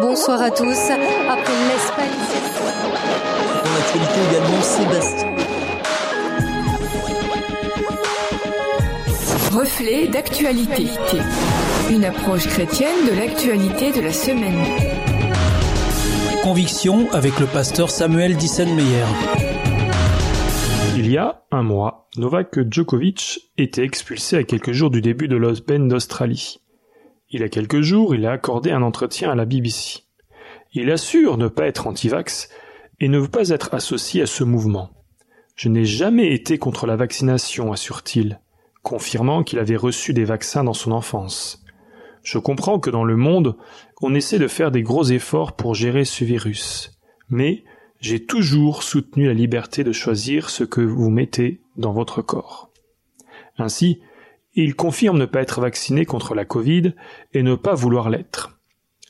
Bonsoir à tous. Après l'Espagne. Dans l'actualité également, Sébastien. Reflet d'actualité. Une approche chrétienne de l'actualité de la semaine. Conviction avec le pasteur Samuel Dissenmeyer. Il y a un mois, Novak Djokovic était expulsé à quelques jours du début de l'Open d'Australie. Il y a quelques jours, il a accordé un entretien à la BBC. Il assure ne pas être anti-vax et ne veut pas être associé à ce mouvement. Je n'ai jamais été contre la vaccination, assure-t-il confirmant qu'il avait reçu des vaccins dans son enfance. Je comprends que dans le monde, on essaie de faire des gros efforts pour gérer ce virus. Mais j'ai toujours soutenu la liberté de choisir ce que vous mettez dans votre corps. Ainsi, il confirme ne pas être vacciné contre la Covid et ne pas vouloir l'être.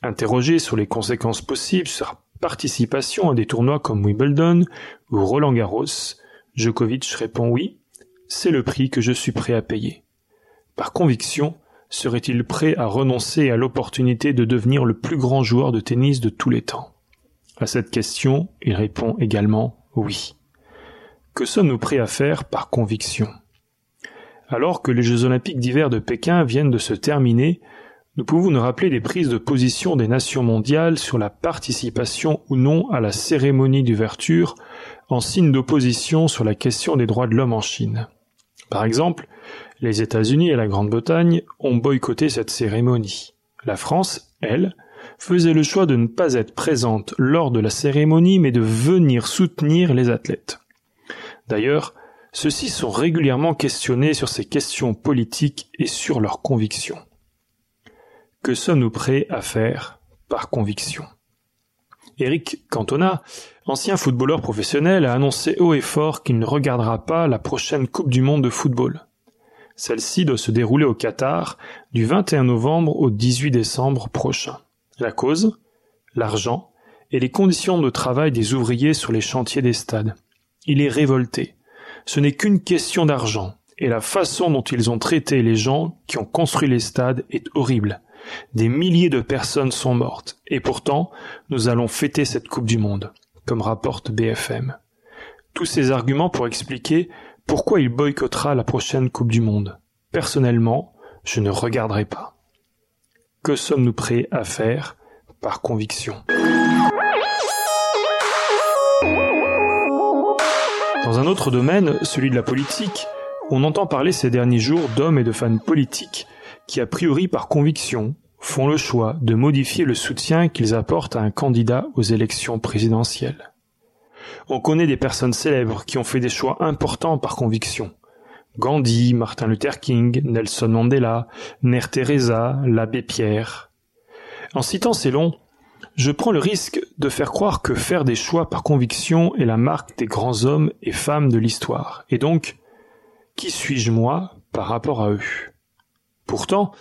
Interrogé sur les conséquences possibles sur sa participation à des tournois comme Wimbledon ou Roland Garros, Djokovic répond oui, c'est le prix que je suis prêt à payer. Par conviction, serait-il prêt à renoncer à l'opportunité de devenir le plus grand joueur de tennis de tous les temps? À cette question, il répond également oui. Que sommes-nous prêts à faire par conviction? Alors que les Jeux olympiques d'hiver de Pékin viennent de se terminer, nous pouvons nous rappeler des prises de position des nations mondiales sur la participation ou non à la cérémonie d'ouverture en signe d'opposition sur la question des droits de l'homme en Chine. Par exemple, les États-Unis et la Grande-Bretagne ont boycotté cette cérémonie. La France, elle, faisait le choix de ne pas être présente lors de la cérémonie mais de venir soutenir les athlètes. D'ailleurs, ceux-ci sont régulièrement questionnés sur ces questions politiques et sur leurs convictions. Que sommes-nous prêts à faire par conviction? Eric Cantona, ancien footballeur professionnel, a annoncé haut et fort qu'il ne regardera pas la prochaine Coupe du Monde de football. Celle-ci doit se dérouler au Qatar du 21 novembre au 18 décembre prochain. La cause? L'argent et les conditions de travail des ouvriers sur les chantiers des stades. Il est révolté. Ce n'est qu'une question d'argent, et la façon dont ils ont traité les gens qui ont construit les stades est horrible. Des milliers de personnes sont mortes, et pourtant, nous allons fêter cette Coupe du Monde, comme rapporte BFM. Tous ces arguments pour expliquer pourquoi il boycottera la prochaine Coupe du Monde. Personnellement, je ne regarderai pas. Que sommes-nous prêts à faire par conviction? Dans un autre domaine, celui de la politique, on entend parler ces derniers jours d'hommes et de femmes politiques qui a priori par conviction font le choix de modifier le soutien qu'ils apportent à un candidat aux élections présidentielles. On connaît des personnes célèbres qui ont fait des choix importants par conviction. Gandhi, Martin Luther King, Nelson Mandela, Mère Teresa, l'abbé Pierre. En citant ces noms, je prends le risque de faire croire que faire des choix par conviction est la marque des grands hommes et femmes de l'histoire. Et donc, qui suis-je moi par rapport à eux? Pourtant,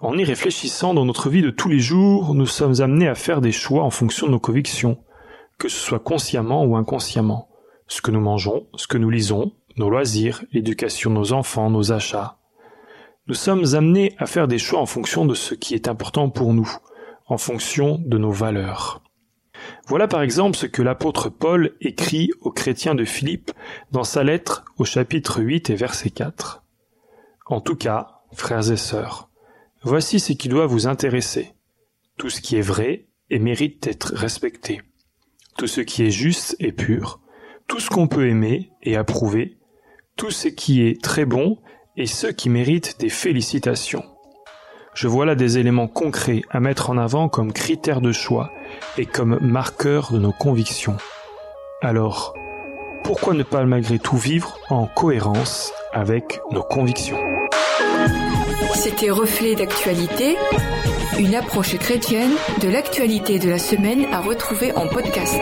en y réfléchissant dans notre vie de tous les jours, nous sommes amenés à faire des choix en fonction de nos convictions, que ce soit consciemment ou inconsciemment. Ce que nous mangeons, ce que nous lisons, nos loisirs, l'éducation de nos enfants, nos achats. Nous sommes amenés à faire des choix en fonction de ce qui est important pour nous, en fonction de nos valeurs. Voilà par exemple ce que l'apôtre Paul écrit aux chrétiens de Philippe dans sa lettre au chapitre 8 et verset 4. En tout cas, frères et sœurs, voici ce qui doit vous intéresser. Tout ce qui est vrai et mérite d'être respecté. Tout ce qui est juste et pur. Tout ce qu'on peut aimer et approuver. Tout ce qui est très bon et ce qui mérite des félicitations. Je vois là des éléments concrets à mettre en avant comme critères de choix et comme marqueurs de nos convictions. Alors, pourquoi ne pas malgré tout vivre en cohérence avec nos convictions? C'était Reflet d'actualité, une approche chrétienne de l'actualité de la semaine à retrouver en podcast.